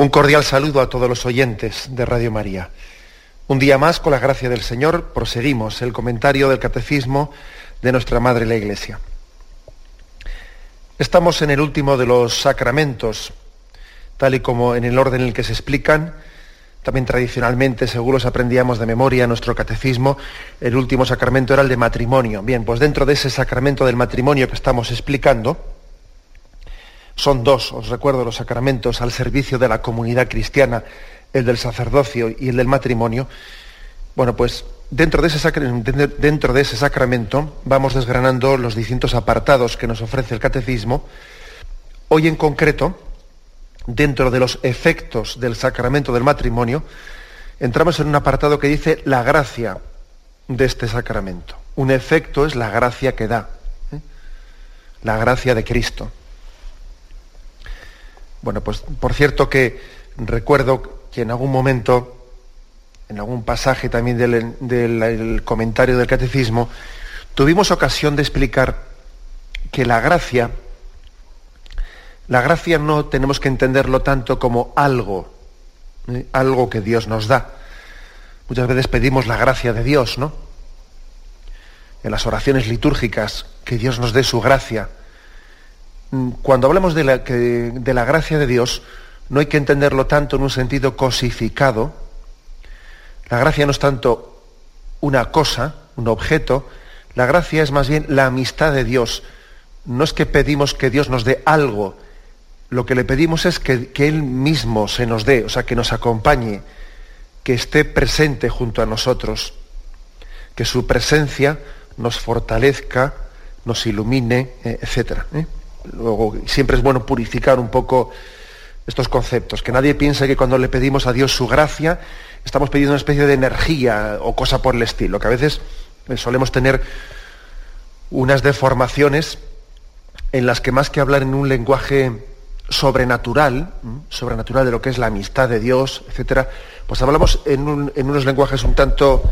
Un cordial saludo a todos los oyentes de Radio María. Un día más, con la gracia del Señor, proseguimos el comentario del Catecismo de nuestra Madre la Iglesia. Estamos en el último de los sacramentos, tal y como en el orden en el que se explican, también tradicionalmente, según los aprendíamos de memoria en nuestro catecismo, el último sacramento era el de matrimonio. Bien, pues dentro de ese sacramento del matrimonio que estamos explicando, son dos, os recuerdo, los sacramentos al servicio de la comunidad cristiana, el del sacerdocio y el del matrimonio. Bueno, pues dentro de ese, dentro de ese sacramento vamos desgranando los distintos apartados que nos ofrece el catecismo. Hoy en concreto, dentro de los efectos del sacramento del matrimonio, entramos en un apartado que dice la gracia de este sacramento. Un efecto es la gracia que da, ¿eh? la gracia de Cristo. Bueno, pues por cierto que recuerdo que en algún momento, en algún pasaje también del, comentario del catecismo, tuvimos ocasión de explicar que la gracia, la gracia no tenemos que entenderlo tanto como algo, ¿eh? algo que Dios nos da. Muchas veces pedimos la gracia de Dios, ¿no? En las oraciones litúrgicas, que Dios nos dé su gracia. Mm, cuando hablamos de la, de la gracia de Dios, no hay que entenderlo tanto en un sentido cosificado. La gracia no es tanto una cosa, un objeto, la gracia es más bien la amistad de Dios. No es que pedimos que Dios nos dé algo, lo que le pedimos es que, que, Él mismo se nos dé, o sea, que nos acompañe, que esté presente junto a nosotros, que su presencia nos fortalezca, nos ilumine, eh, etc. Luego, siempre es bueno purificar un poco estos conceptos, que nadie piense que cuando le pedimos a Dios su gracia, estamos pidiendo una especie de energía o cosa por el estilo, que a veces eh, solemos tener unas deformaciones en las que más que hablar en un lenguaje sobrenatural, sobrenatural de lo que es la amistad de Dios, etcétera, pues hablamos en, unos lenguajes un tanto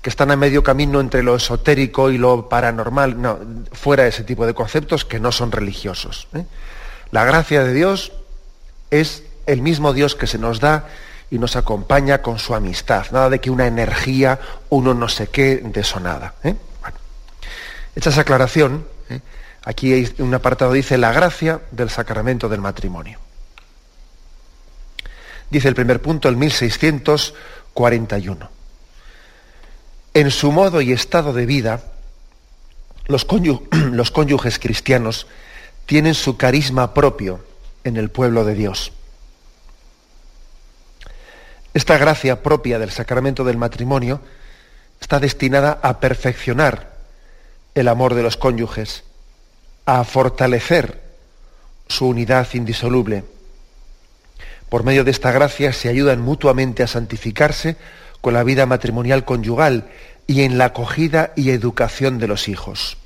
que están a medio camino entre lo esotérico y lo paranormal, no, fuera de ese tipo de conceptos que no son religiosos. ¿eh? La gracia de Dios es el mismo Dios que se nos da y nos acompaña con su amistad, nada de que una energía, uno no sé qué, de sonada. ¿eh? Hecha esa aclaración, ¿eh? aquí hay un apartado dice la gracia del sacramento del matrimonio. Dice el primer punto, el 1641. En su modo y estado de vida, los, los cónyuges cristianos tienen su carisma propio en el pueblo de Dios. Esta gracia propia del sacramento del matrimonio está destinada a perfeccionar el amor de los cónyuges, a fortalecer su unidad indisoluble. Por medio de esta gracia se ayudan mutuamente a santificarse con la vida matrimonial conyugal y en la acogida y educación de los hijos.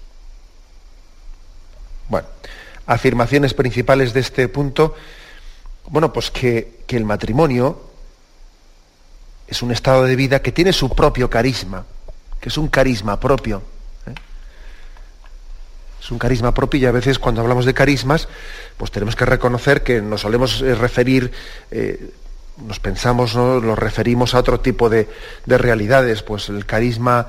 Bueno, afirmaciones principales de este punto, bueno, pues que, el matrimonio es un estado de vida que tiene su propio carisma, que es un carisma propio. Es un carisma propio y a veces cuando hablamos de carismas, pues tenemos que reconocer que nos solemos eh, referir eh, nos pensamos, ¿no? lo referimos a otro tipo de, realidades, pues el carisma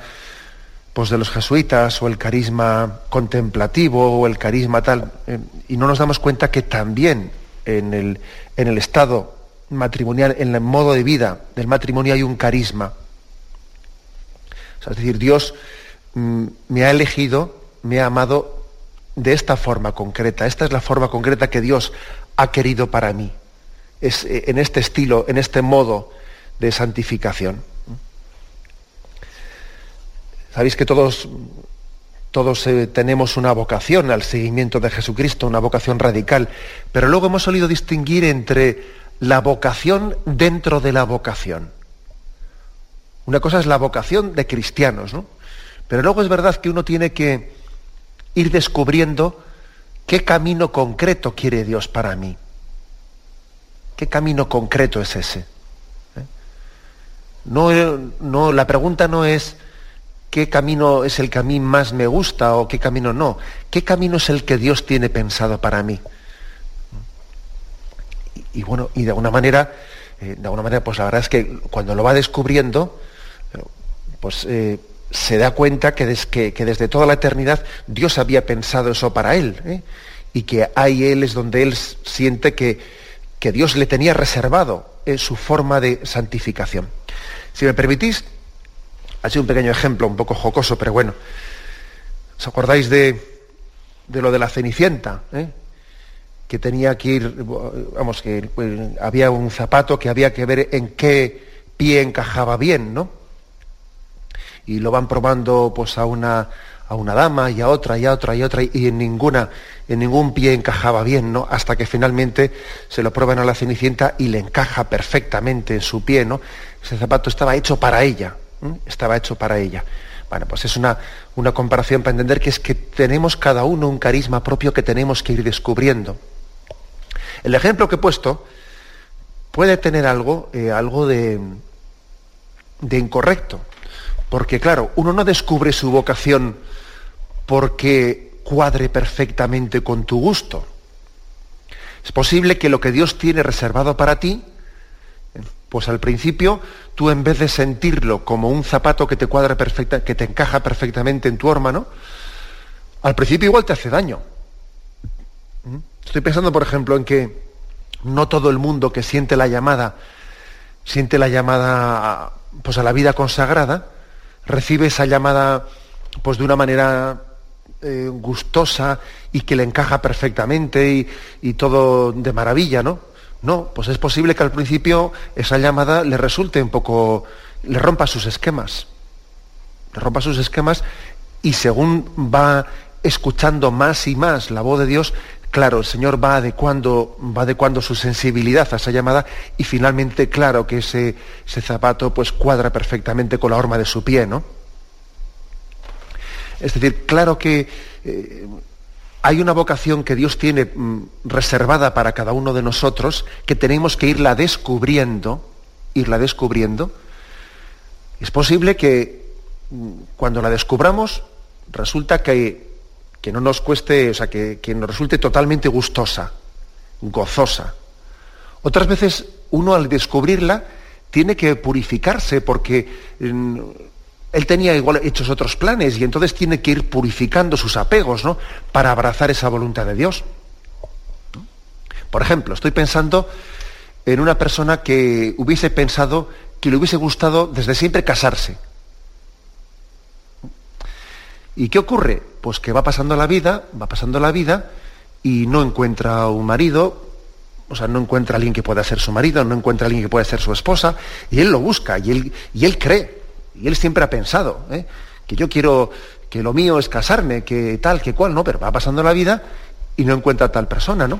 pues de los jesuitas o el carisma contemplativo o el carisma tal, eh, y no nos damos cuenta que también en el, en el estado matrimonial, en el modo de vida del matrimonio hay un carisma. es decir, Dios mm, me ha elegido, me ha amado de esta forma concreta. Esta es la forma concreta que Dios ha querido para mí es eh, en este estilo, en este modo, de santificación. Sabéis que todos, todos eh, tenemos una vocación al seguimiento de Jesucristo, una vocación radical, pero luego hemos solido distinguir entre la vocación dentro de la vocación. Una cosa es la vocación de cristianos, ¿no? Pero luego es verdad que uno tiene que ir descubriendo qué camino concreto quiere Dios para mí. ¿Qué camino concreto es ese? ¿Eh? No, no, la pregunta no es qué camino es el que a mí más me gusta o qué camino no. ¿Qué camino es el que Dios tiene pensado para mí? Y, bueno, y de alguna manera, eh, de manera, pues la verdad es que cuando lo va descubriendo, pues eh, se da cuenta que, desde toda la eternidad Dios había pensado eso para él. ¿eh? Y que ahí él es donde él siente que, que Dios le tenía reservado en su forma de santificación. Si me permitís, ha sido un pequeño ejemplo, un poco jocoso, pero bueno. ¿Os acordáis de, de lo de la Cenicienta? ¿eh? Que tenía que ir, vamos, que había un zapato que había que ver en qué pie encajaba bien, ¿no? Y lo van probando pues a una, a una dama y a otra y a otra y a otra y en ninguna en ningún pie encajaba bien, ¿no? Hasta que finalmente se lo prueban a la Cenicienta y le encaja perfectamente en su pie, ¿no? Ese zapato estaba hecho para ella, estaba hecho para ella. Bueno, pues es una, una comparación para entender que es que tenemos cada uno un carisma propio que tenemos que ir descubriendo. El ejemplo que he puesto puede tener algo, eh, algo de, de incorrecto, porque claro, uno no descubre su vocación porque cuadre perfectamente con tu gusto. Es posible que lo que Dios tiene reservado para ti pues al principio tú en vez de sentirlo como un zapato que te cuadra perfecta, que te encaja perfectamente en tu horma, Al principio igual te hace daño. ¿Mm? Estoy pensando, por ejemplo, en que no todo el mundo que siente la llamada, siente la llamada pues a la vida consagrada, recibe esa llamada pues de una manera eh, gustosa y que le encaja perfectamente y, y todo de maravilla, ¿no? No, pues es posible que al principio esa llamada le resulte un poco, le rompa sus esquemas, le rompa sus esquemas y según va escuchando más y más la voz de Dios, claro, el Señor va adecuando, va adecuando su sensibilidad a esa llamada y finalmente, claro, que ese, zapato pues cuadra perfectamente con la horma de su pie, ¿no? Es decir, claro que eh, hay una vocación que Dios tiene mm, reservada para cada uno de nosotros que tenemos que irla descubriendo, irla descubriendo. Es posible que mm, cuando la descubramos resulta que, que no nos cueste, o sea, que, que nos resulte totalmente gustosa, gozosa. Otras veces uno al descubrirla tiene que purificarse porque mm, él tenía igual hechos otros planes y entonces tiene que ir purificando sus apegos, ¿no? Para abrazar esa voluntad de Dios. Por ejemplo, estoy pensando en una persona que hubiese pensado que le hubiese gustado desde siempre casarse. ¿Y qué ocurre? Pues que va pasando la vida, va pasando la vida y no encuentra un marido, o sea, no encuentra a alguien que pueda ser su marido, no encuentra a alguien que pueda ser su esposa, y él lo busca, y él, y él cree, y él siempre ha pensado ¿eh? que yo quiero, que lo mío es casarme, que tal, que cual, ¿no? Pero va pasando la vida y no encuentra a tal persona, ¿no?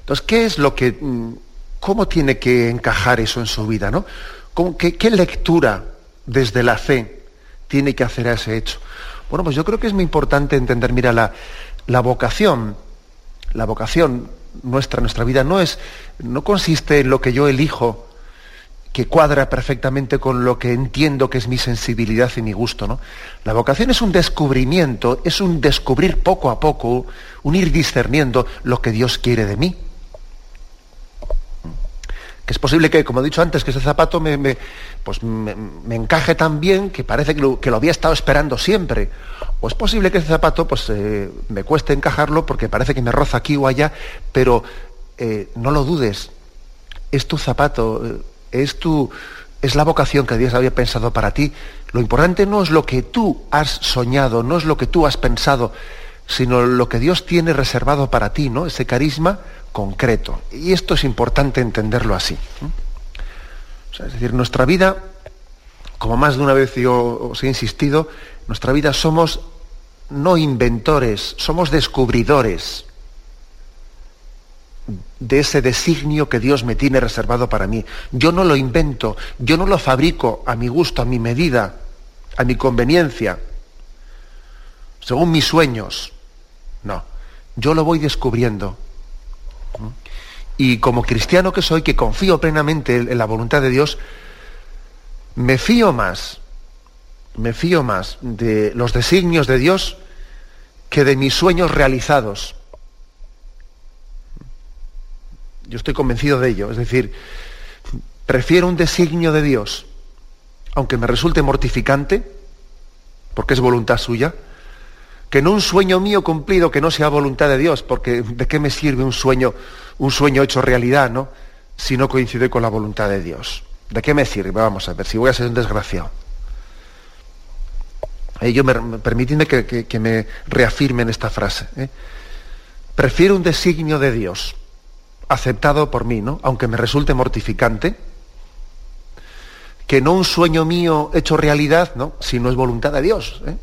Entonces, ¿qué es lo que, mm, cómo tiene que encajar eso en su vida, ¿no? qué, lectura desde la fe tiene que hacer a ese hecho? Bueno, pues yo creo que es muy importante entender, mira, la, vocación, la vocación nuestra, nuestra vida no es, no consiste en lo que yo elijo que cuadra perfectamente con lo que entiendo que es mi sensibilidad y mi gusto. ¿no? La vocación es un descubrimiento, es un descubrir poco a poco, un ir discerniendo lo que Dios quiere de mí. Que es posible que, como he dicho antes, que ese zapato me, pues me, encaje tan bien que parece que lo, que lo, había estado esperando siempre. O es posible que ese zapato pues, eh, me cueste encajarlo porque parece que me roza aquí o allá, pero eh, no lo dudes, es tu zapato eh, es tu, es la vocación que Dios había pensado para ti. Lo importante no es lo que tú has soñado, no es lo que tú has pensado, sino lo que Dios tiene reservado para ti, ¿no? Ese carisma concreto. Y esto es importante entenderlo así. Es decir, nuestra vida, como más de una vez yo os he insistido, nuestra vida somos no inventores, somos descubridores de ese designio que Dios me tiene reservado para mí. Yo no lo invento, yo no lo fabrico a mi gusto, a mi medida, a mi conveniencia, según mis sueños. No, yo lo voy descubriendo. Y como cristiano que soy, que confío plenamente en la voluntad de Dios, me fío más, me fío más de los designios de Dios que de mis sueños realizados. Yo estoy convencido de ello. Es decir, prefiero un designio de Dios, aunque me resulte mortificante, porque es voluntad suya, que no un sueño mío cumplido que no sea voluntad de Dios, porque ¿de qué me sirve un sueño, un sueño hecho realidad, ¿no? si no coincide con la voluntad de Dios? ¿De qué me sirve? Vamos a ver, si voy a ser un desgraciado. Yo me, permitidme que, me reafirmen esta frase. ¿eh? Prefiero un designio de Dios aceptado por mí, ¿no? aunque me resulte mortificante, que no un sueño mío hecho realidad, ¿no? si no es voluntad de Dios. ¿eh?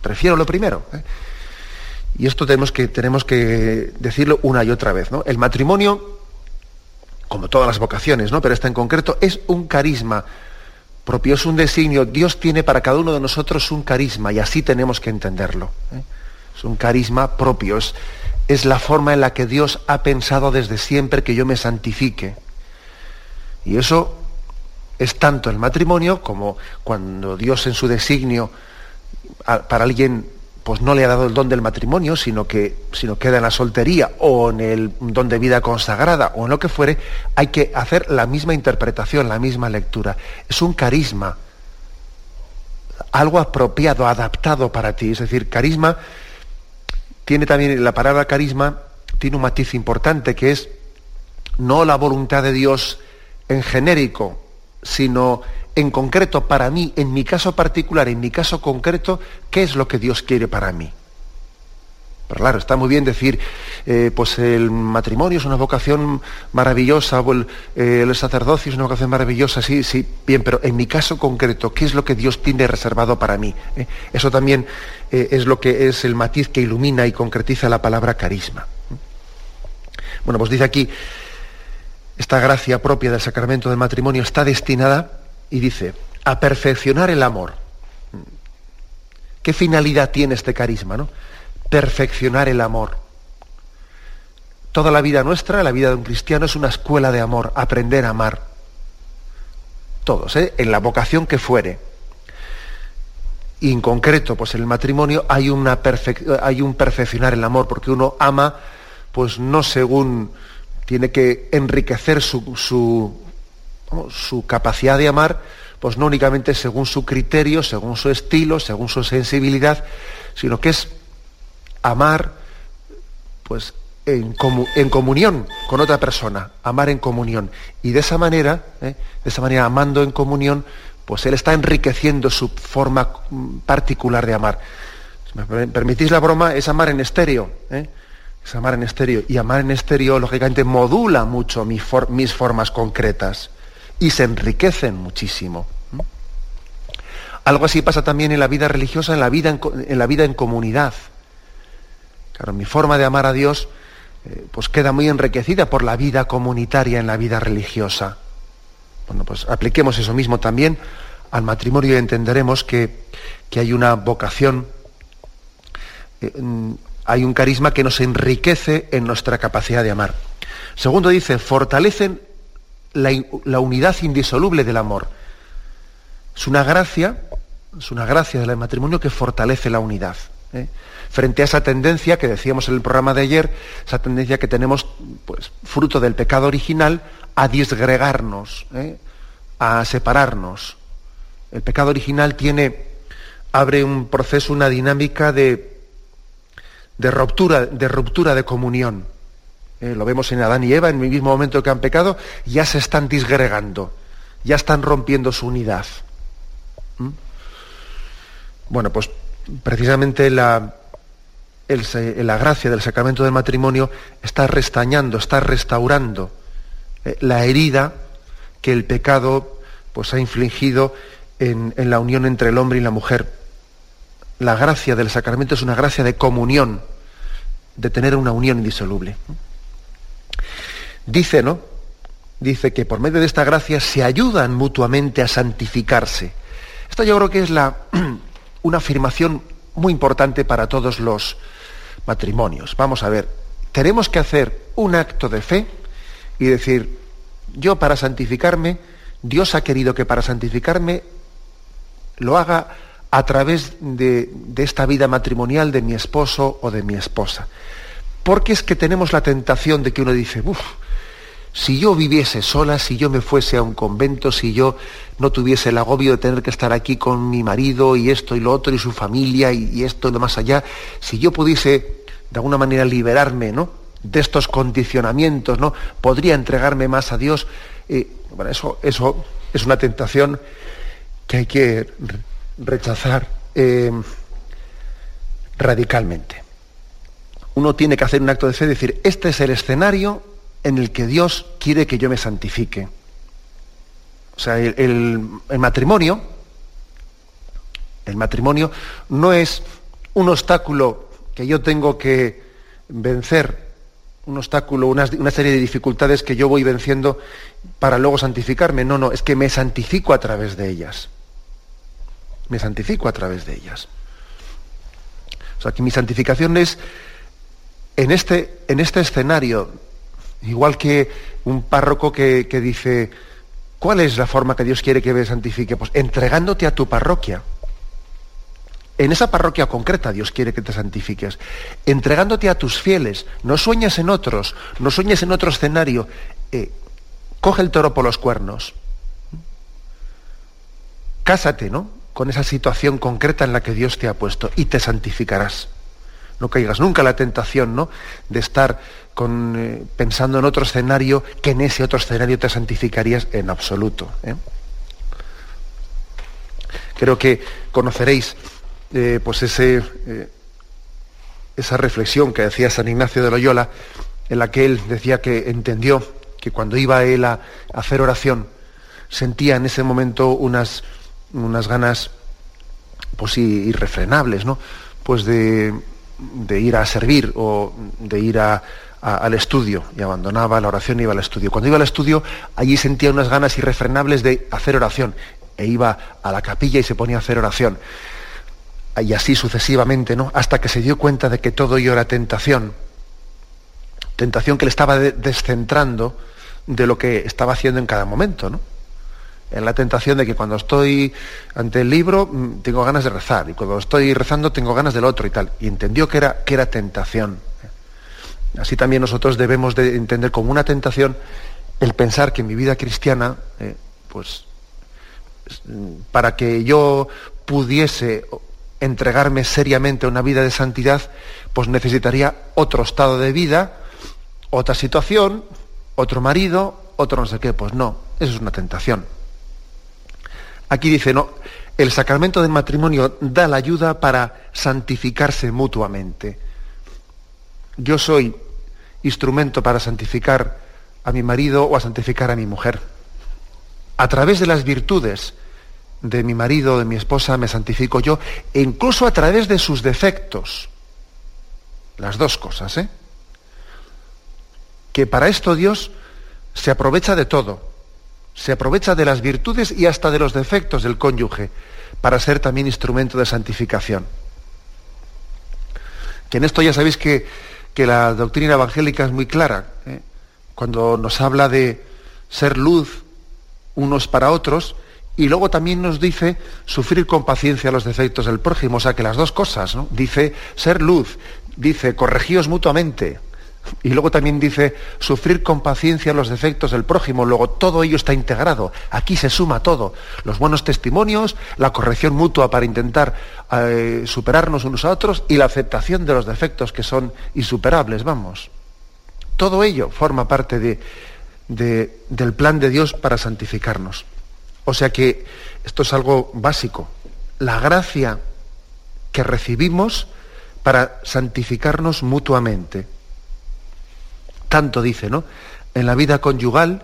Prefiero lo primero. ¿eh? Y esto tenemos que, tenemos que decirlo una y otra vez. ¿no? El matrimonio, como todas las vocaciones, ¿no? pero esta en concreto, es un carisma propio, es un designio. Dios tiene para cada uno de nosotros un carisma y así tenemos que entenderlo. ¿eh? Es un carisma propio, es, es la forma en la que Dios ha pensado desde siempre que yo me santifique. Y eso es tanto el matrimonio como cuando Dios en su designio para alguien pues no le ha dado el don del matrimonio, sino que sino queda en la soltería o en el don de vida consagrada o en lo que fuere, hay que hacer la misma interpretación, la misma lectura. Es un carisma, algo apropiado, adaptado para ti. Es decir, carisma tiene también, la palabra carisma tiene un matiz importante que es no la voluntad de Dios en genérico, sino en concreto para mí, en mi caso particular, en mi caso concreto, qué es lo que Dios quiere para mí. Pero claro, está muy bien decir, eh, pues el matrimonio es una vocación maravillosa, o el, eh, sacerdocio es una vocación maravillosa, sí, sí, bien, pero en mi caso concreto, ¿qué es lo que Dios tiene reservado para mí? Eh, eso también es lo que es el matiz que ilumina y concretiza la palabra carisma. Bueno, pues dice aquí, esta gracia propia del sacramento del matrimonio está destinada y dice, a perfeccionar el amor. ¿Qué finalidad tiene este carisma? No? Perfeccionar el amor. Toda la vida nuestra, la vida de un cristiano, es una escuela de amor, aprender a amar. Todos, ¿eh? en la vocación que fuere. Y en concreto, pues en el matrimonio hay, una hay un perfeccionar el amor, porque uno ama, pues no según tiene que enriquecer su, su capacidad de amar, pues no únicamente según su criterio, según su estilo, según su sensibilidad, sino que es amar pues en, comunión con otra persona, amar en comunión. Y de esa manera, ¿eh? de esa manera amando en comunión, pues él está enriqueciendo su forma particular de amar. Si me permitís la broma, es amar en estéreo. ¿eh? Es amar en estéreo. Y amar en estéreo, lógicamente, modula mucho mis formas concretas y se enriquecen muchísimo. Algo así pasa también en la vida religiosa, en la vida en, la vida en comunidad. Claro, mi forma de amar a Dios eh, pues queda muy enriquecida por la vida comunitaria en la vida religiosa. Bueno, pues apliquemos eso mismo también al matrimonio y entenderemos que, hay una vocación, eh, mm, hay un carisma que nos enriquece en nuestra capacidad de amar. Segundo dice, fortalecen la, unidad indisoluble del amor. Es una gracia, es una gracia del matrimonio que fortalece la unidad. ¿eh? Frente a esa tendencia que decíamos en el programa de ayer, esa tendencia que tenemos, pues, fruto del pecado original, a disgregarnos, ¿eh? a separarnos. El pecado original tiene, abre un proceso, una dinámica de, de ruptura, de ruptura de comunión. Eh, lo vemos en Adán y Eva, en el mismo momento que han pecado, ya se están disgregando, ya están rompiendo su unidad. ¿Mm? Bueno, pues precisamente la, la gracia del sacramento del matrimonio está restañando, está restaurando eh, la herida que el pecado pues ha infligido en, en la unión entre el hombre y la mujer. La gracia del sacramento es una gracia de comunión, de tener una unión indisoluble. Dice, ¿no? Dice que por medio de esta gracia se ayudan mutuamente a santificarse. Esto yo creo que es la, una afirmación muy importante para todos los matrimonios. Vamos a ver, tenemos que hacer un acto de fe y decir, yo para santificarme, Dios ha querido que para santificarme lo haga a través de, de, esta vida matrimonial de mi esposo o de mi esposa. Porque es que tenemos la tentación de que uno dice, uff, si yo viviese sola, si yo me fuese a un convento, si yo no tuviese el agobio de tener que estar aquí con mi marido y esto y lo otro y su familia y, esto y lo más allá, si yo pudiese de alguna manera liberarme ¿no? de estos condicionamientos, ¿no? podría entregarme más a Dios. Eh, bueno, eso, eso es una tentación que hay que rechazar eh, radicalmente. Uno tiene que hacer un acto de fe decir, este es el escenario en el que Dios quiere que yo me santifique. O sea, el, matrimonio, el matrimonio no es un obstáculo que yo tengo que vencer, un obstáculo, una, una serie de dificultades que yo voy venciendo para luego santificarme. No, no, es que me santifico a través de ellas. Me santifico a través de ellas. O sea, que mi santificación es en este, en este escenario Igual que un párroco que, dice, ¿cuál es la forma que Dios quiere que me santifique? Pues entregándote a tu parroquia. En esa parroquia concreta Dios quiere que te santifiques. Entregándote a tus fieles. No sueñes en otros, no sueñes en otro escenario. Eh, coge el toro por los cuernos. Cásate, ¿no? Con esa situación concreta en la que Dios te ha puesto y te santificarás. No caigas nunca en la tentación, ¿no? De estar eh, pensando en otro escenario que en ese otro escenario te santificarías en absoluto. ¿eh? Creo que conoceréis eh, pues ese, esa reflexión que decía San Ignacio de Loyola, en la que él decía que entendió que cuando iba él a, hacer oración, sentía en ese momento unas, unas ganas pues irrefrenables, ¿no? Pues de, de ir a servir o de ir a, al estudio y abandonaba la oración y iba al estudio. Cuando iba al estudio, allí sentía unas ganas irrefrenables de hacer oración e iba a la capilla y se ponía a hacer oración. Y así sucesivamente, ¿no? Hasta que se dio cuenta de que todo ello era tentación. Tentación que le estaba descentrando de lo que estaba haciendo en cada momento, ¿no? En la tentación de que cuando estoy ante el libro mm, tengo ganas de rezar y cuando estoy rezando tengo ganas del otro y tal. Y entendió que era, que era tentación. Así también nosotros debemos de entender como una tentación el pensar que mi vida cristiana, eh, pues para que yo pudiese entregarme seriamente a una vida de santidad, pues necesitaría otro estado de vida, otra situación, otro marido, otro no sé qué. Pues no, eso es una tentación. Aquí dice, no, el sacramento del matrimonio da la ayuda para santificarse mutuamente yo soy instrumento para santificar a mi marido o a santificar a mi mujer. A través de las virtudes de mi marido o de mi esposa me santifico yo, e incluso a través de sus defectos. Las dos cosas, ¿eh? Que para esto Dios se aprovecha de todo. Se aprovecha de las virtudes y hasta de los defectos del cónyuge para ser también instrumento de santificación. Que en esto ya sabéis que que la doctrina evangélica es muy clara. ¿eh? Cuando nos habla de ser luz unos para otros, y luego también nos dice sufrir con paciencia los defectos del prójimo, o sea que las dos cosas, ¿no? Dice ser luz, dice corregíos mutuamente, y luego también dice sufrir con paciencia los defectos del prójimo. Luego todo ello está integrado. Aquí se suma todo. Los buenos testimonios, la corrección mutua para intentar eh, superarnos unos a otros y la aceptación de los defectos que son insuperables, vamos. Todo ello forma parte de, del plan de Dios para santificarnos. O sea que esto es algo básico. La gracia que recibimos para santificarnos mutuamente tanto dice, ¿no? En la vida conyugal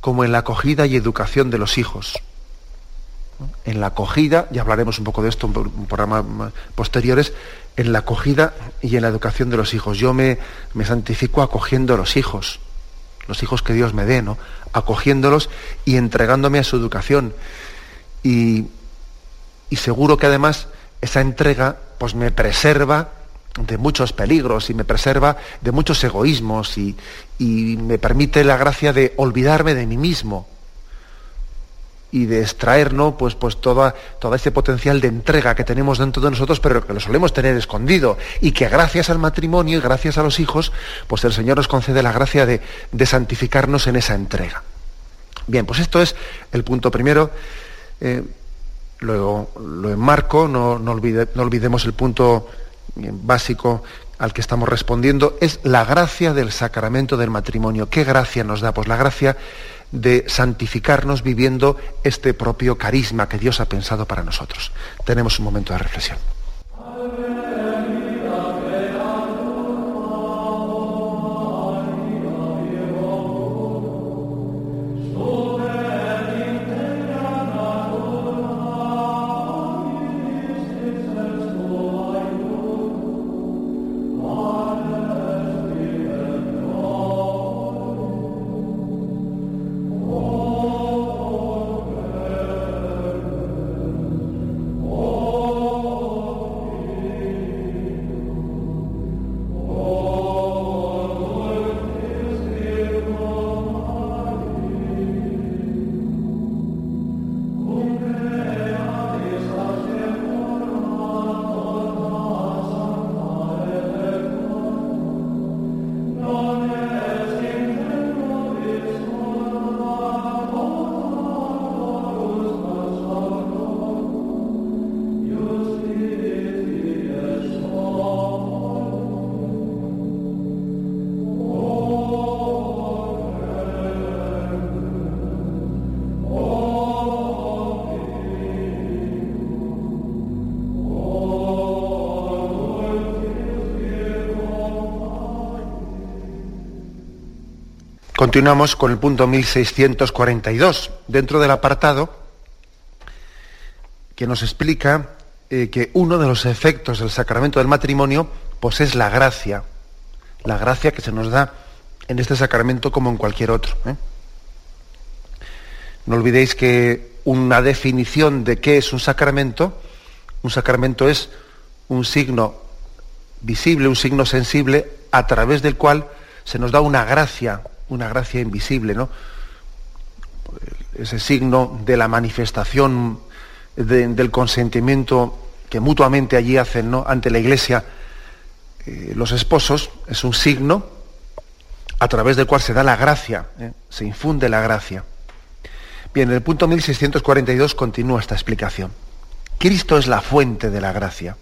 como en la acogida y educación de los hijos. En la acogida, ya hablaremos un poco de esto en programas posteriores, en la acogida y en la educación de los hijos. Yo me, me santifico acogiendo a los hijos, los hijos que Dios me dé, ¿no? Acogiéndolos y entregándome a su educación. Y, y seguro que además esa entrega pues me preserva de muchos peligros y me preserva de muchos egoísmos y, me permite la gracia de olvidarme de mí mismo y de extraer pues, pues todo ese potencial de entrega que tenemos dentro de nosotros, pero que lo solemos tener escondido. Y que gracias al matrimonio y gracias a los hijos, pues el Señor nos concede la gracia de, santificarnos en esa entrega. Bien, pues esto es el punto primero. Eh, luego lo enmarco, no, no olvidemos el punto básico al que estamos respondiendo es la gracia del sacramento del matrimonio. ¿Qué gracia nos da? Pues la gracia de santificarnos viviendo este propio carisma que Dios ha pensado para nosotros. Tenemos un momento de reflexión. Continuamos con el punto 1642, dentro del apartado que nos explica eh, que uno de los efectos del sacramento del matrimonio pues es la gracia, la gracia que se nos da en este sacramento como en cualquier otro. ¿eh? No olvidéis que una definición de qué es un sacramento, un sacramento es un signo visible, un signo sensible, a través del cual se nos da una gracia una gracia invisible, ¿no? Ese signo de la manifestación del consentimiento que mutuamente allí hacen ¿no? ante la iglesia eh, los esposos, es un signo a través del cual se da la gracia, ¿eh? se infunde la gracia. Bien, en el punto 1642 continúa esta explicación. Cristo es la fuente de la gracia.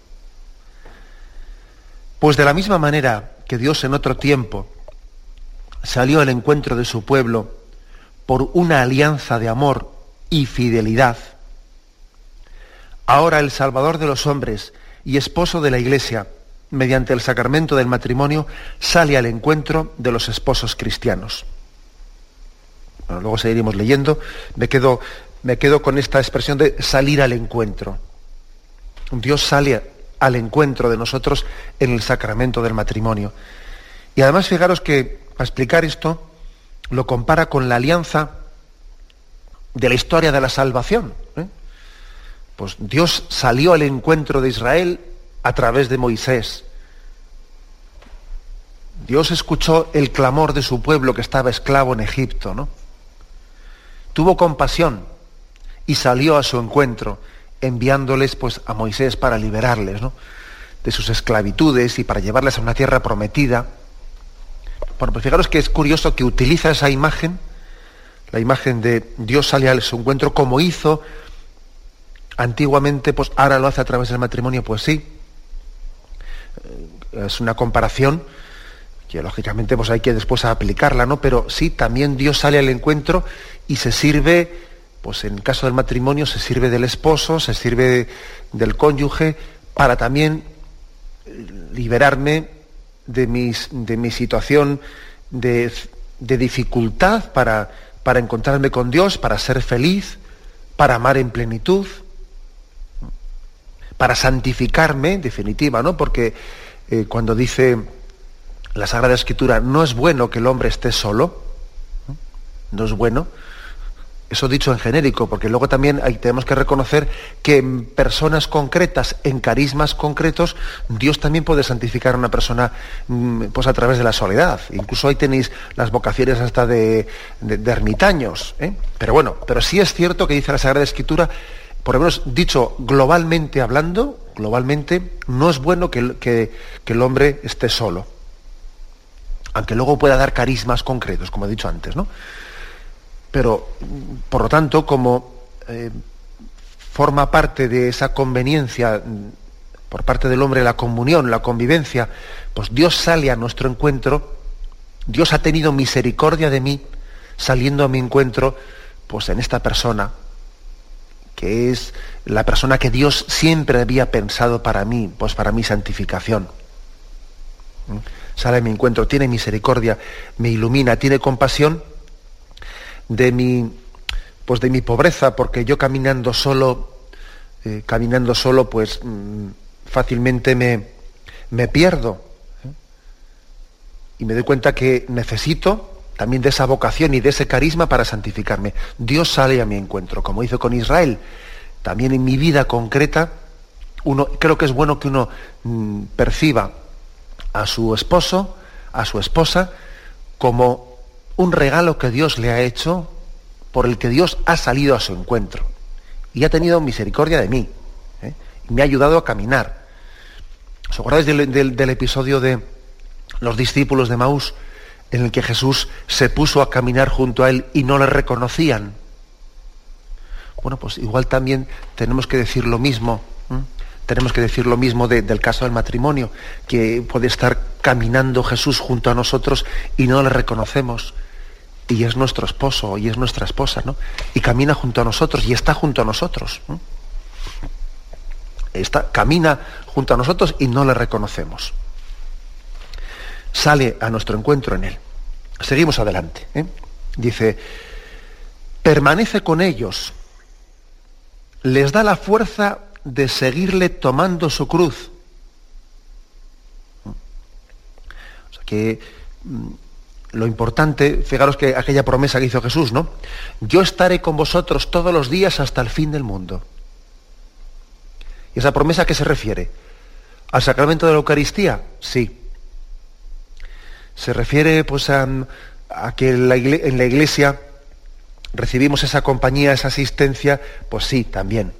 Pues de la misma manera que Dios en otro tiempo salió al encuentro de su pueblo por una alianza de amor y fidelidad. Ahora el Salvador de los hombres y esposo de la Iglesia, mediante el sacramento del matrimonio, sale al encuentro de los esposos cristianos. luego seguiremos leyendo. Me quedo, me quedo con esta expresión de salir al encuentro. Dios sale al encuentro de nosotros en el sacramento del matrimonio. Y además fijaros que para explicar esto, lo compara con la alianza de la historia de la salvación. ¿eh? Pues Dios salió al encuentro de Israel a través de Moisés. Dios escuchó el clamor de su pueblo que estaba esclavo en Egipto, ¿no? Tuvo compasión y salió a su encuentro, enviándoles pues a Moisés para liberarles, de sus esclavitudes y para llevarles a una tierra prometida. Bueno, pues fijaros que es curioso que utiliza esa imagen, la imagen de Dios sale a su encuentro como hizo antiguamente, pues ahora lo hace a través del matrimonio, pues sí. Eh, es una comparación que lógicamente pues hay que después aplicarla, ¿no? Pero sí, también Dios sale al encuentro y se sirve, pues en el caso del matrimonio, se sirve del esposo, se sirve del cónyuge, para también liberarme de, mis, de mi situación de, dificultad para, para encontrarme con Dios, para ser feliz, para amar en plenitud, para santificarme, en definitiva, ¿no? Porque eh, cuando dice la Sagrada Escritura, no es bueno que el hombre esté solo, no es bueno, eso dicho en genérico, porque luego también tenemos que reconocer que en personas concretas, en carismas concretos, Dios también puede santificar a una persona mm, pues a través de la soledad. Incluso ahí tenéis las vocaciones hasta de, ermitaños. ¿eh? Pero bueno, pero sí es cierto que dice la Sagrada Escritura, por lo menos dicho globalmente hablando, globalmente, no es bueno que, que el hombre esté solo. Aunque luego pueda dar carismas concretos, como he dicho antes, ¿no? Pero, por lo tanto, como eh, forma parte de esa conveniencia por parte del hombre la comunión, la convivencia, pues Dios sale a nuestro encuentro, Dios ha tenido misericordia de mí, saliendo a mi encuentro, pues en esta persona, que es la persona que Dios siempre había pensado para mí, pues para mi santificación. ¿Mm? Sale a mi encuentro, tiene misericordia, me ilumina, tiene compasión de mi, pues de mi pobreza, porque yo caminando solo, eh, caminando solo, pues mm, fácilmente me, me pierdo. ¿eh? Y me doy cuenta que necesito también de esa vocación y de ese carisma para santificarme. Dios sale a mi encuentro, como hizo con Israel. También en mi vida concreta, uno, creo que es bueno que uno mm, perciba a su esposo, a su esposa, como un regalo que Dios le ha hecho, por el que Dios ha salido a su encuentro. Y ha tenido misericordia de mí. ¿eh? Y me ha ayudado a caminar. ¿Os acordáis del, episodio de los discípulos de Maús, en el que Jesús se puso a caminar junto a él y no le reconocían? Bueno, pues igual también tenemos que decir lo mismo. Tenemos que decir lo mismo del caso del matrimonio, que puede estar caminando Jesús junto a nosotros y no le reconocemos y es nuestro esposo y es nuestra esposa, ¿no? Y camina junto a nosotros y está junto a nosotros. Está, camina junto a nosotros y no le reconocemos. Sale a nuestro encuentro en él. Seguimos adelante. ¿eh? Dice, permanece con ellos, les da la fuerza de seguirle tomando su cruz. O sea que mm, lo importante, fijaros que aquella promesa que hizo Jesús, ¿no? Yo estaré con vosotros todos los días hasta el fin del mundo. ¿Y esa promesa a qué se refiere? ¿Al sacramento de la Eucaristía? Sí. ¿Se refiere pues a, que en la, iglesia recibimos esa compañía, esa asistencia? Pues sí, también.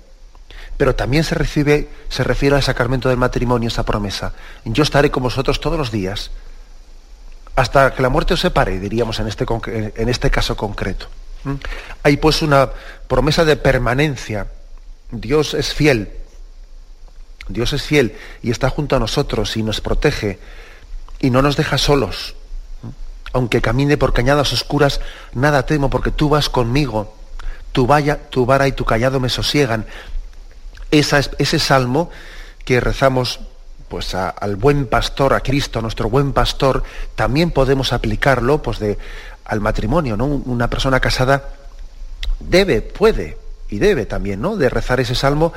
Pero también se, recibe, se refiere al sacramento del matrimonio, esa promesa. Yo estaré con vosotros todos los días hasta que la muerte os separe, diríamos en este, en este caso concreto. ¿Mm? Hay pues una promesa de permanencia. Dios es fiel. Dios es fiel y está junto a nosotros y nos protege y no nos deja solos. ¿Mm? Aunque camine por cañadas oscuras, nada temo porque tú vas conmigo. Tu, vaya, tu vara y tu callado me sosiegan. Ese salmo que rezamos pues al buen pastor, a Cristo, nuestro buen pastor, también podemos aplicarlo pues de, al matrimonio, ¿no? Una persona casada debe, puede y debe también, ¿no? De rezar ese salmo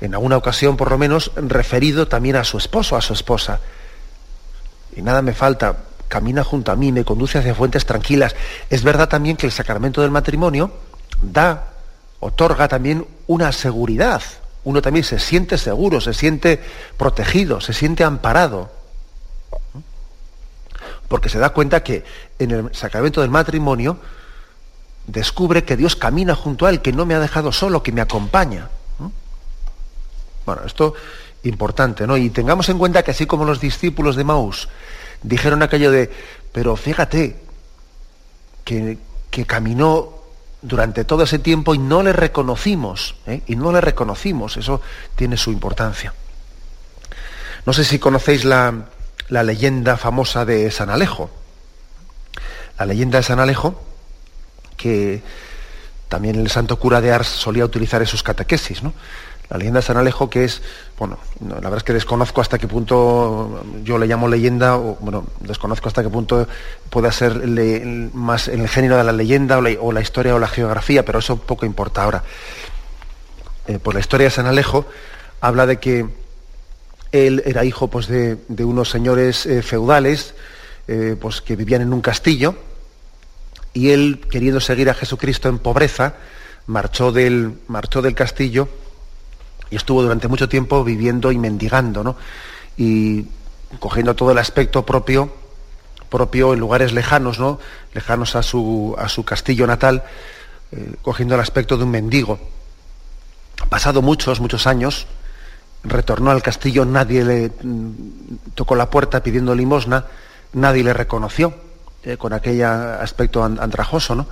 en alguna ocasión por lo menos referido también a su esposo, a su esposa. Y nada me falta, camina junto a mí, me conduce hacia fuentes tranquilas. Es verdad también que el sacramento del matrimonio da, otorga también una seguridad, uno también se siente seguro, se siente protegido, se siente amparado. Porque se da cuenta que en el sacramento del matrimonio descubre que Dios camina junto a él, que no me ha dejado solo, que me acompaña. Bueno, esto importante, ¿no? Y tengamos en cuenta que así como los discípulos de Maús dijeron aquello de, pero fíjate, que, que caminó durante todo ese tiempo y no le reconocimos, ¿eh? y no le reconocimos, eso tiene su importancia. No sé si conocéis la, leyenda famosa de San Alejo. La leyenda de San Alejo, que también el santo cura de Ars solía utilizar en sus catequesis, ¿no? La leyenda de San Alejo, que es, bueno, la verdad es que desconozco hasta qué punto, yo le llamo leyenda, o bueno, desconozco hasta qué punto pueda ser más en el género de la leyenda o la, historia o la geografía, pero eso poco importa ahora. Eh, pues la historia de San Alejo habla de que él era hijo pues, de, unos señores eh, feudales eh, pues, que vivían en un castillo y él, queriendo seguir a Jesucristo en pobreza, marchó del, marchó del castillo y estuvo durante mucho tiempo viviendo y mendigando, ¿no? Y cogiendo todo el aspecto propio, propio en lugares lejanos, ¿no? Lejanos a su, a su castillo natal, eh, cogiendo el aspecto de un mendigo. Pasado muchos, muchos años, retornó al castillo, nadie le mm, tocó la puerta pidiendo limosna, nadie le reconoció eh, con aquel aspecto andrajoso, ¿no?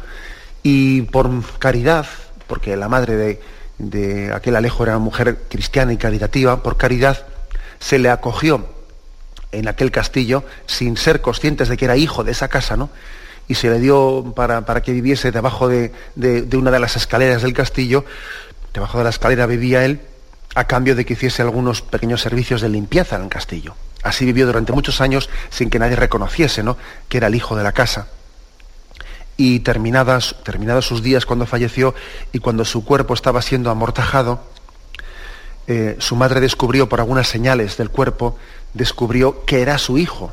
Y por caridad, porque la madre de, de aquel Alejo era una mujer cristiana y caritativa, por caridad, se le acogió en aquel castillo sin ser conscientes de que era hijo de esa casa, ¿no? Y se le dio para, que viviese debajo de, una de las escaleras del castillo, debajo de la escalera vivía él, a cambio de que hiciese algunos pequeños servicios de limpieza en el castillo. Así vivió durante muchos años sin que nadie reconociese ¿no? que era el hijo de la casa y terminadas, terminados sus días cuando falleció y cuando su cuerpo estaba siendo amortajado, eh, su madre descubrió por algunas señales del cuerpo, descubrió que era su hijo,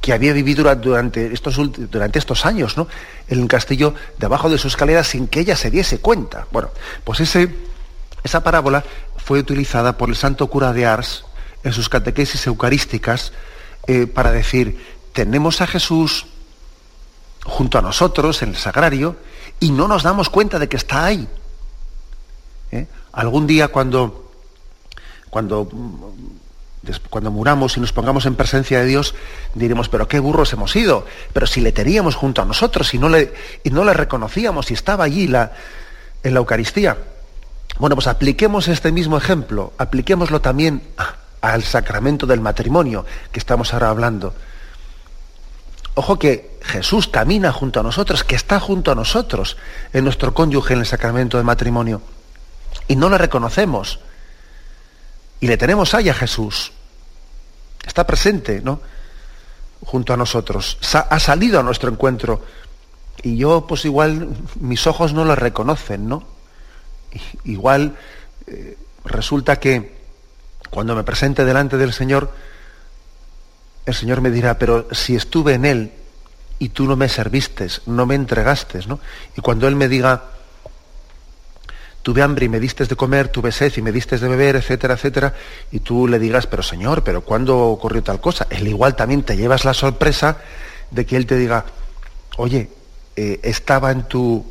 que había vivido durante estos, durante estos años ¿no? en el castillo debajo de su escalera sin que ella se diese cuenta. Bueno, pues ese, esa parábola fue utilizada por el santo cura de Ars en sus catequesis eucarísticas eh, para decir, tenemos a Jesús junto a nosotros en el sagrario y no nos damos cuenta de que está ahí. ¿Eh? Algún día cuando, cuando, cuando muramos y nos pongamos en presencia de Dios, diremos, pero qué burros hemos ido, pero si le teníamos junto a nosotros y no le, y no le reconocíamos y estaba allí la, en la Eucaristía. Bueno, pues apliquemos este mismo ejemplo, apliquémoslo también al sacramento del matrimonio que estamos ahora hablando. Ojo que Jesús camina junto a nosotros, que está junto a nosotros en nuestro cónyuge en el sacramento del matrimonio. Y no le reconocemos. Y le tenemos ahí a Jesús. Está presente, ¿no? Junto a nosotros. ha salido a nuestro encuentro. Y yo, pues igual, mis ojos no lo reconocen, ¿no? Igual eh, resulta que cuando me presente delante del Señor, el Señor me dirá, pero si estuve en Él y tú no me serviste, no me entregaste, ¿no? Y cuando Él me diga, tuve hambre y me diste de comer, tuve sed y me diste de beber, etcétera, etcétera, y tú le digas, pero Señor, pero ¿cuándo ocurrió tal cosa? Él igual también te llevas la sorpresa de que Él te diga, oye, eh, estaba en tu,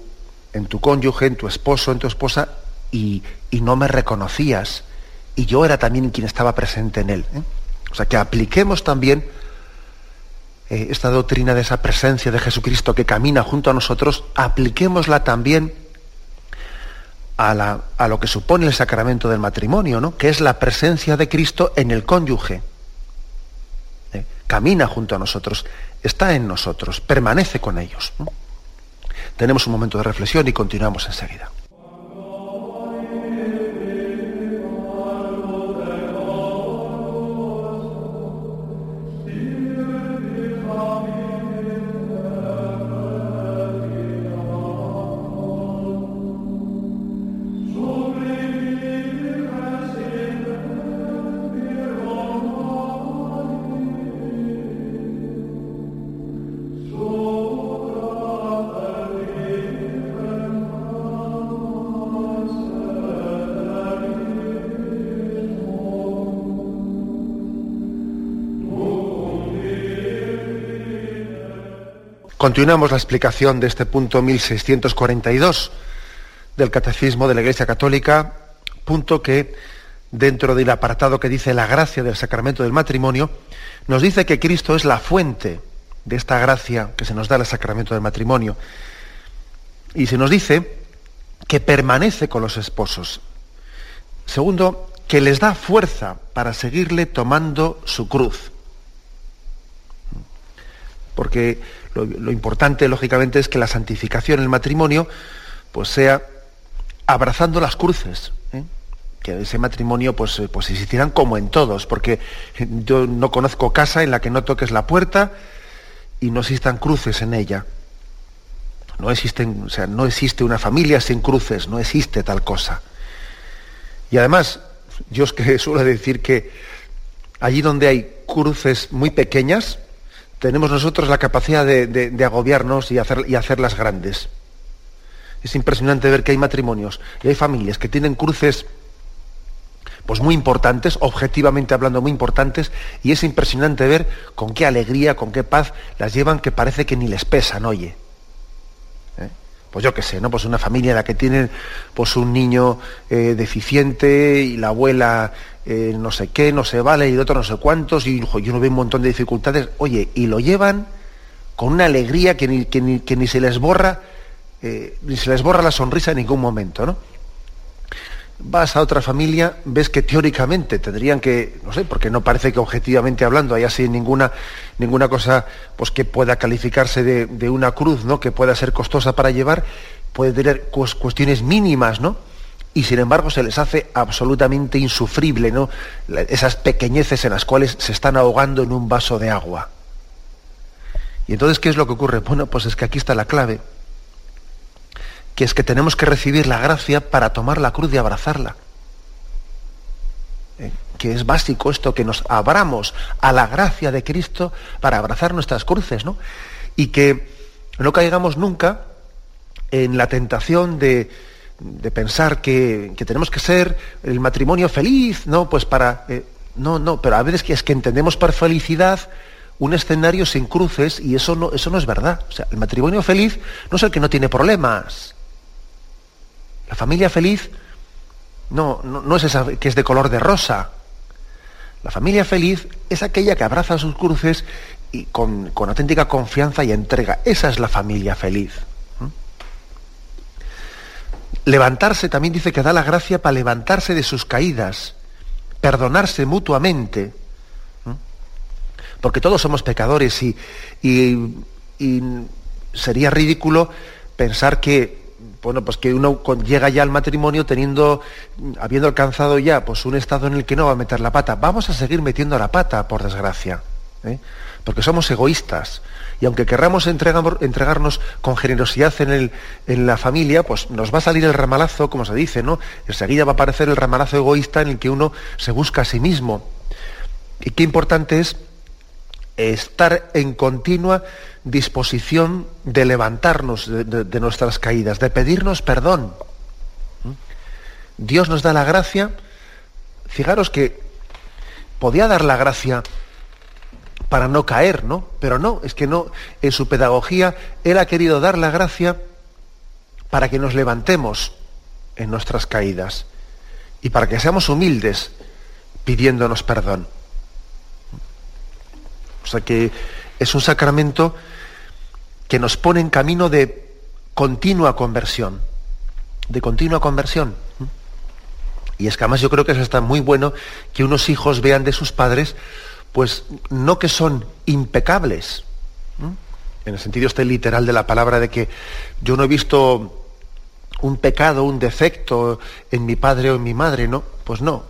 en tu cónyuge, en tu esposo, en tu esposa, y, no me reconocías, y yo era también quien estaba presente en Él. ¿eh? O sea, que apliquemos también eh, esta doctrina de esa presencia de Jesucristo que camina junto a nosotros, apliquémosla también a, lo que supone el sacramento del matrimonio, ¿no? que es la presencia de Cristo en el cónyuge. Eh, camina junto a nosotros, está en nosotros, permanece con ellos. Tenemos un momento de reflexión y continuamos enseguida. Continuamos la explicación de este punto 1642 del Catecismo de la Iglesia Católica, punto que dentro del apartado que dice la gracia del sacramento del matrimonio, nos dice que Cristo es la fuente de esta gracia que se nos da el sacramento del matrimonio. Y se nos dice que permanece con los esposos. Segundo, que les da fuerza para seguirle tomando su cruz. Porque lo, importante, lógicamente, es que la santificación, el matrimonio, pues sea abrazando las cruces, ¿eh? que ese matrimonio pues, eh, pues existirán como en todos, porque yo no conozco casa en la que no toques la puerta y no existan cruces en ella. No existen, o sea, no existe una familia sin cruces, no existe tal cosa. Y además, yo es que suelo decir que allí donde hay cruces muy pequeñas, tenemos nosotros la capacidad de, agobiarnos y, hacer, y hacerlas grandes. Es impresionante ver que hay matrimonios y hay familias que tienen cruces pues muy importantes, objetivamente hablando muy importantes, y es impresionante ver con qué alegría, con qué paz las llevan que parece que ni les pesan, oye. ¿Eh? Pues yo qué sé, ¿no? Pues una familia en la que tienen pues un niño eh, deficiente y la abuela eh, no sé qué, no se vale, y el otro no sé cuántos, y yo no veo un montón de dificultades, oye, y lo llevan con una alegría que ni, que ni, se les borra, ni se les borra la sonrisa en ningún momento, ¿no? vas a otra familia, ves que teóricamente tendrían que, no sé, porque no parece que objetivamente hablando haya así ninguna, ninguna cosa pues, que pueda calificarse de, una cruz, ¿no? que pueda ser costosa para llevar, puede tener cuestiones mínimas, ¿no? Y sin embargo se les hace absolutamente insufrible, ¿no? Esas pequeñeces en las cuales se están ahogando en un vaso de agua. Y entonces, ¿qué es lo que ocurre? Bueno, pues es que aquí está la clave que es que tenemos que recibir la gracia para tomar la cruz y abrazarla. Eh, que es básico esto, que nos abramos a la gracia de Cristo para abrazar nuestras cruces, ¿no? Y que no caigamos nunca en la tentación de, pensar que, tenemos que ser el matrimonio feliz, ¿no? Pues para. Eh, no, no, pero a veces que es que entendemos por felicidad un escenario sin cruces y eso no, eso no es verdad. O sea, el matrimonio feliz no es el que no tiene problemas, la familia feliz no, no, es esa que es de color de rosa. La familia feliz es aquella que abraza sus cruces y con, auténtica confianza y entrega. Esa es la familia feliz. Levantarse también dice que da la gracia para levantarse de sus caídas, perdonarse mutuamente. Porque todos somos pecadores y, y sería ridículo pensar que bueno, pues que uno llega ya al matrimonio teniendo, habiendo alcanzado ya pues un estado en el que no va a meter la pata. Vamos a seguir metiendo la pata, por desgracia. ¿eh? Porque somos egoístas. Y aunque querramos entregarnos con generosidad en, el, en, la familia, pues nos va a salir el ramalazo, como se dice, ¿no? Enseguida va a aparecer el ramalazo egoísta en el que uno se busca a sí mismo. Y qué importante es estar en continua disposición de levantarnos de, nuestras caídas, de pedirnos perdón. ¿Mm? Dios nos da la gracia, fijaros que podía dar la gracia para no caer, ¿no? Pero no, es que no, en su pedagogía Él ha querido dar la gracia para que nos levantemos en nuestras caídas y para que seamos humildes pidiéndonos perdón. O sea que es un sacramento que nos pone en camino de continua conversión, de continua conversión. Y es que además yo creo que es hasta muy bueno que unos hijos vean de sus padres, pues no que son impecables, en el sentido este literal de la palabra de que yo no he visto un pecado, un defecto en mi padre o en mi madre, ¿no? Pues no.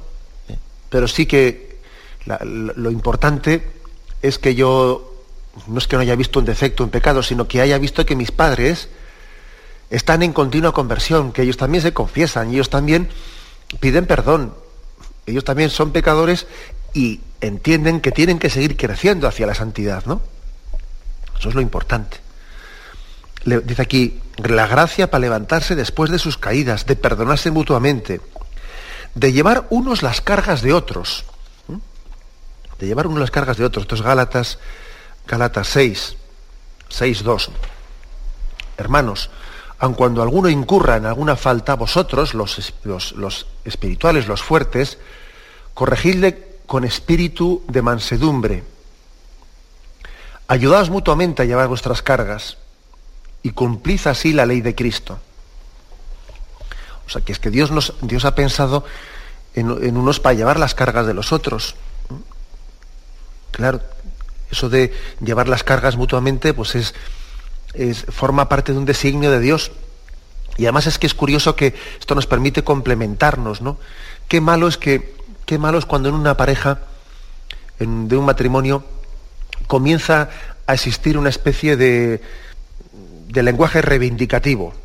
Pero sí que lo importante es que yo, no es que no haya visto un defecto, un pecado, sino que haya visto que mis padres están en continua conversión, que ellos también se confiesan, ellos también piden perdón, ellos también son pecadores y entienden que tienen que seguir creciendo hacia la santidad, ¿no? Eso es lo importante. Dice aquí, la gracia para levantarse después de sus caídas, de perdonarse mutuamente, de llevar unos las cargas de otros de llevar uno las cargas de otros. Esto es Gálatas, Gálatas 6, 6, 2. Hermanos, aun cuando alguno incurra en alguna falta, vosotros, los, los, espirituales, los fuertes, corregidle con espíritu de mansedumbre. Ayudaos mutuamente a llevar vuestras cargas y cumplid así la ley de Cristo. O sea, que es que Dios, nos, Dios ha pensado en, unos para llevar las cargas de los otros. Claro, eso de llevar las cargas mutuamente, pues es, forma parte de un designio de Dios. Y además es que es curioso que esto nos permite complementarnos, ¿no? Qué malo es que, qué malo es cuando en una pareja, de un matrimonio, comienza a existir una especie de, de lenguaje reivindicativo.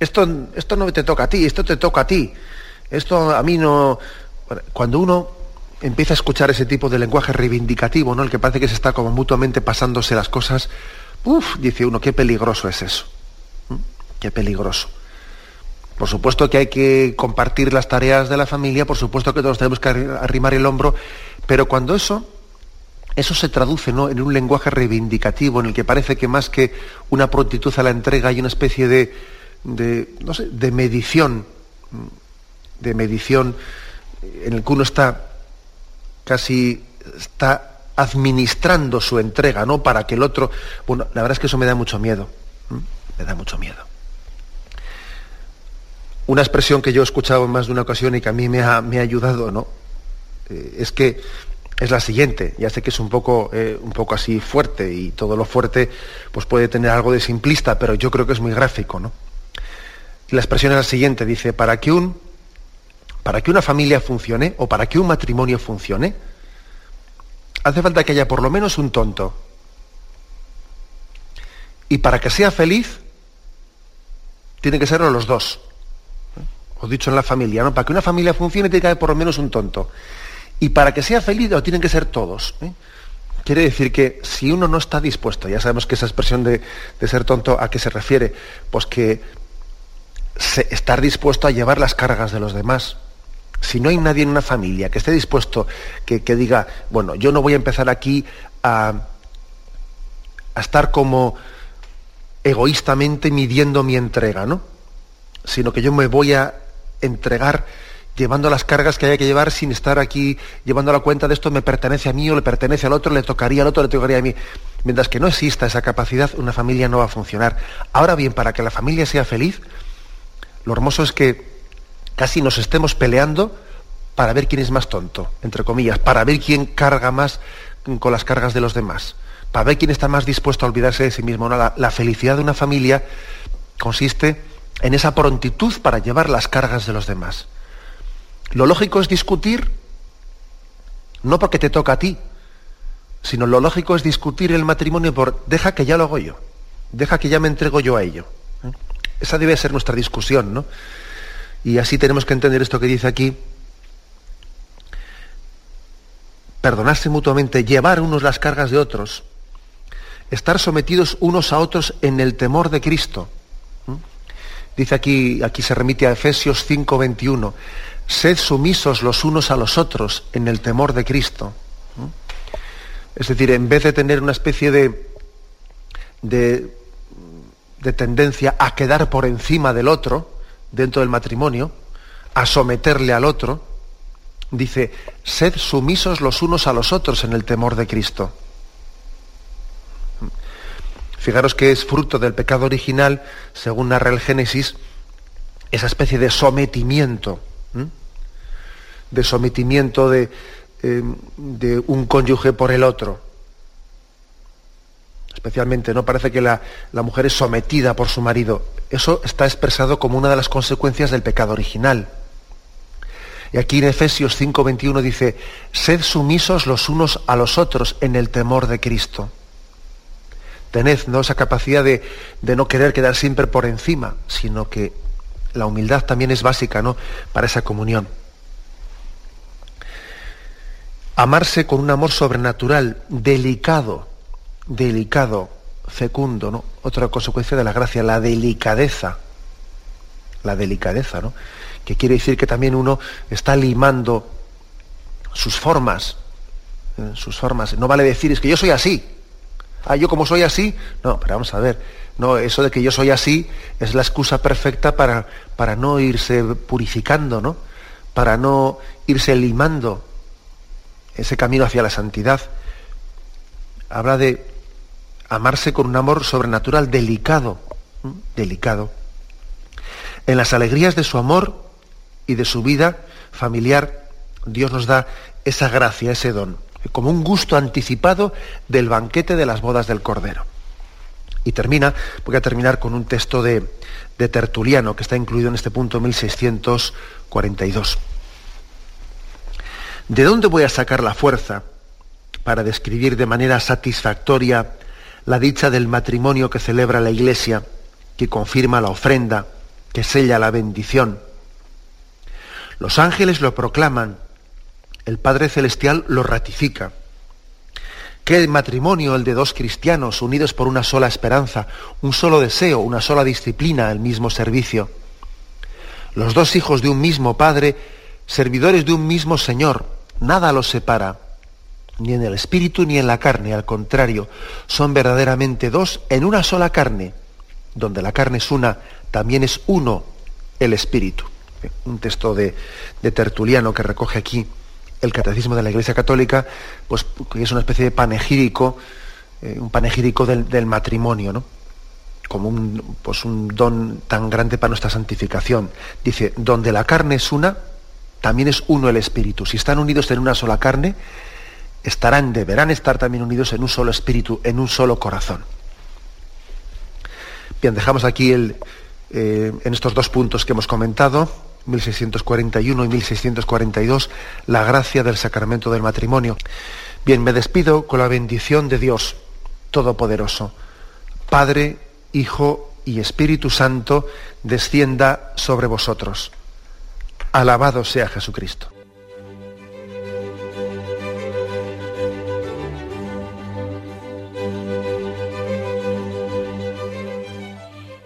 Esto, esto no te toca a ti, esto te toca a ti. Esto a mí no. Cuando uno empieza a escuchar ese tipo de lenguaje reivindicativo, ¿no? El que parece que se está como mutuamente pasándose las cosas, uff, dice uno, qué peligroso es eso. Qué peligroso. Por supuesto que hay que compartir las tareas de la familia, por supuesto que todos tenemos que arrimar el hombro, pero cuando eso, eso se traduce ¿no? en un lenguaje reivindicativo, en el que parece que más que una prontitud a la entrega hay una especie de, no sé, de medición, de medición en el que uno está casi está administrando su entrega, ¿no? Para que el otro. Bueno, la verdad es que eso me da mucho miedo. Me da mucho miedo. Una expresión que yo he escuchado en más de una ocasión y que a mí me ha, me ha ayudado, ¿no? Eh, es que es la siguiente. Ya sé que es un poco, eh, un poco así fuerte y todo lo fuerte pues puede tener algo de simplista, pero yo creo que es muy gráfico, ¿no? la expresión es la siguiente, dice, para que, un, para que una familia funcione o para que un matrimonio funcione, hace falta que haya por lo menos un tonto. Y para que sea feliz, tiene que serlo los dos. O dicho en la familia, ¿no? Para que una familia funcione tiene que haber por lo menos un tonto. Y para que sea feliz lo tienen que ser todos. ¿eh? Quiere decir que si uno no está dispuesto, ya sabemos que esa expresión de, de ser tonto a qué se refiere, pues que estar dispuesto a llevar las cargas de los demás. Si no hay nadie en una familia que esté dispuesto, que, diga, bueno, yo no voy a empezar aquí a, a estar como egoístamente midiendo mi entrega, ¿no? Sino que yo me voy a entregar llevando las cargas que haya que llevar sin estar aquí llevando la cuenta de esto me pertenece a mí o le pertenece al otro, le tocaría al otro, le tocaría a mí. Mientras que no exista esa capacidad, una familia no va a funcionar. Ahora bien, para que la familia sea feliz, lo hermoso es que casi nos estemos peleando para ver quién es más tonto, entre comillas, para ver quién carga más con las cargas de los demás, para ver quién está más dispuesto a olvidarse de sí mismo. La, felicidad de una familia consiste en esa prontitud para llevar las cargas de los demás. Lo lógico es discutir, no porque te toca a ti, sino lo lógico es discutir el matrimonio por deja que ya lo hago yo, deja que ya me entrego yo a ello. Esa debe ser nuestra discusión, ¿no? Y así tenemos que entender esto que dice aquí. Perdonarse mutuamente, llevar unos las cargas de otros, estar sometidos unos a otros en el temor de Cristo. Dice aquí, aquí se remite a Efesios 5:21, sed sumisos los unos a los otros en el temor de Cristo. Es decir, en vez de tener una especie de, de de tendencia a quedar por encima del otro dentro del matrimonio, a someterle al otro, dice, sed sumisos los unos a los otros en el temor de Cristo. Fijaros que es fruto del pecado original, según narra el Génesis, esa especie de sometimiento, de sometimiento de, eh, de un cónyuge por el otro especialmente, ¿no? Parece que la, mujer es sometida por su marido. Eso está expresado como una de las consecuencias del pecado original. Y aquí en Efesios 5:21 dice, sed sumisos los unos a los otros en el temor de Cristo. Tened ¿no? esa capacidad de, de, no querer quedar siempre por encima, sino que la humildad también es básica ¿no? para esa comunión. Amarse con un amor sobrenatural, delicado, delicado, fecundo, ¿no? Otra consecuencia de la gracia, la delicadeza. La delicadeza, ¿no? Que quiere decir que también uno está limando sus formas, ¿eh? sus formas. No vale decir, es que yo soy así. Ah, yo como soy así. No, pero vamos a ver. No, eso de que yo soy así es la excusa perfecta para, para no irse purificando, ¿no? Para no irse limando ese camino hacia la santidad. Habla de amarse con un amor sobrenatural delicado, delicado. En las alegrías de su amor y de su vida familiar, Dios nos da esa gracia, ese don, como un gusto anticipado del banquete de las bodas del Cordero. Y termina, voy a terminar con un texto de, de Tertuliano que está incluido en este punto 1642. ¿De dónde voy a sacar la fuerza para describir de manera satisfactoria la dicha del matrimonio que celebra la Iglesia, que confirma la ofrenda, que sella la bendición? Los ángeles lo proclaman, el Padre Celestial lo ratifica. Qué matrimonio el de dos cristianos unidos por una sola esperanza, un solo deseo, una sola disciplina, el mismo servicio. Los dos hijos de un mismo Padre, servidores de un mismo Señor, Nada los separa, ni en el espíritu ni en la carne, al contrario, son verdaderamente dos en una sola carne. Donde la carne es una, también es uno el espíritu. Un texto de, Tertuliano que recoge aquí el catecismo de la Iglesia Católica, pues que es una especie de panegírico, eh, un panegírico del, matrimonio, ¿no? como un, pues un don tan grande para nuestra santificación. Dice, donde la carne es una, también es uno el espíritu. Si están unidos en una sola carne, estarán, deberán estar también unidos en un solo espíritu, en un solo corazón. Bien, dejamos aquí el, eh, en estos dos puntos que hemos comentado, 1641 y 1642, la gracia del sacramento del matrimonio. Bien, me despido con la bendición de Dios Todopoderoso. Padre, Hijo y Espíritu Santo, descienda sobre vosotros. Alabado sea Jesucristo.